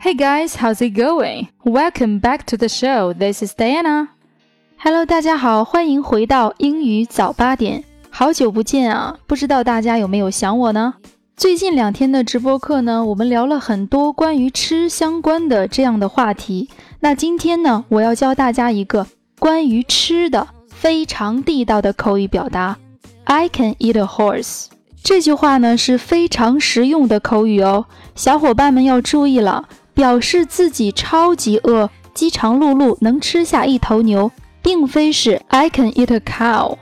Hey guys, how's it going? Welcome back to the show. This is Diana. Hello，大家好，欢迎回到英语早八点。好久不见啊，不知道大家有没有想我呢？最近两天的直播课呢，我们聊了很多关于吃相关的这样的话题。那今天呢，我要教大家一个关于吃的非常地道的口语表达。I can eat a horse。这句话呢是非常实用的口语哦，小伙伴们要注意了。表示自己超级饿，饥肠辘辘，能吃下一头牛，并非是 I can eat a cow。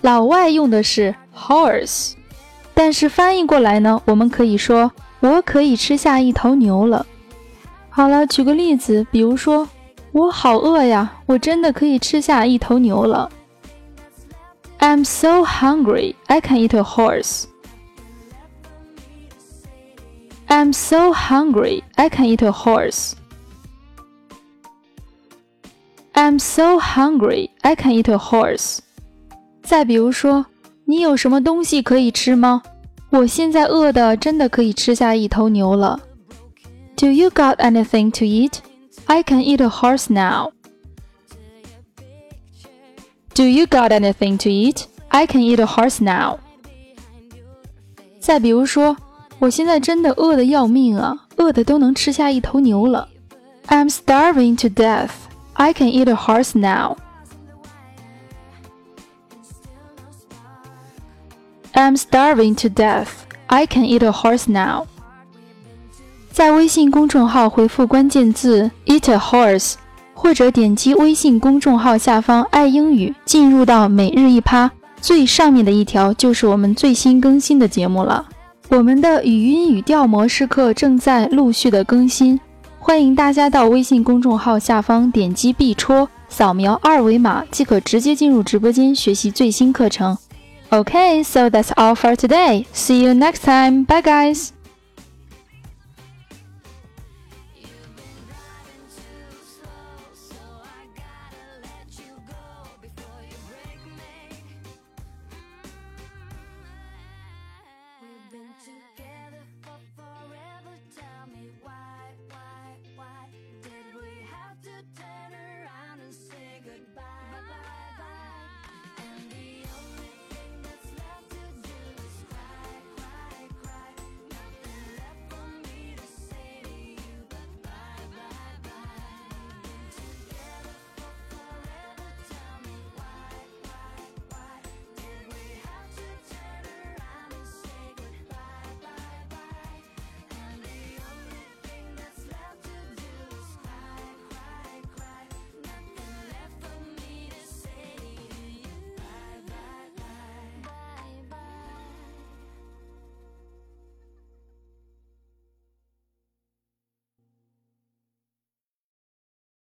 老外用的是 horse，但是翻译过来呢，我们可以说我可以吃下一头牛了。好了，举个例子，比如说我好饿呀，我真的可以吃下一头牛了。I'm so hungry, I can eat a horse. I'm so hungry, I can eat a horse. I'm so hungry, I can eat a horse. 再比如说，你有什么东西可以吃吗？我现在饿的真的可以吃下一头牛了。Do you got anything to eat? I can eat a horse now. Do you got anything to eat? I can eat a horse now. 再比如说。 我现在真的饿得要命啊，饿得都能吃下一头牛了。I'm starving to death. I can eat a horse now. I'm starving to death. I can eat a horse now. 在微信公众号回复关键字 “eat a horse”，或者点击微信公众号下方“爱英语”，进入到每日一趴最上面的一条，就是我们最新更新的节目了。我们的语音语调模式课正在陆续的更新，欢迎大家到微信公众号下方点击必戳，扫描二维码即可直接进入直播间学习最新课程。Okay, so that's all for today. See you next time. Bye, guys.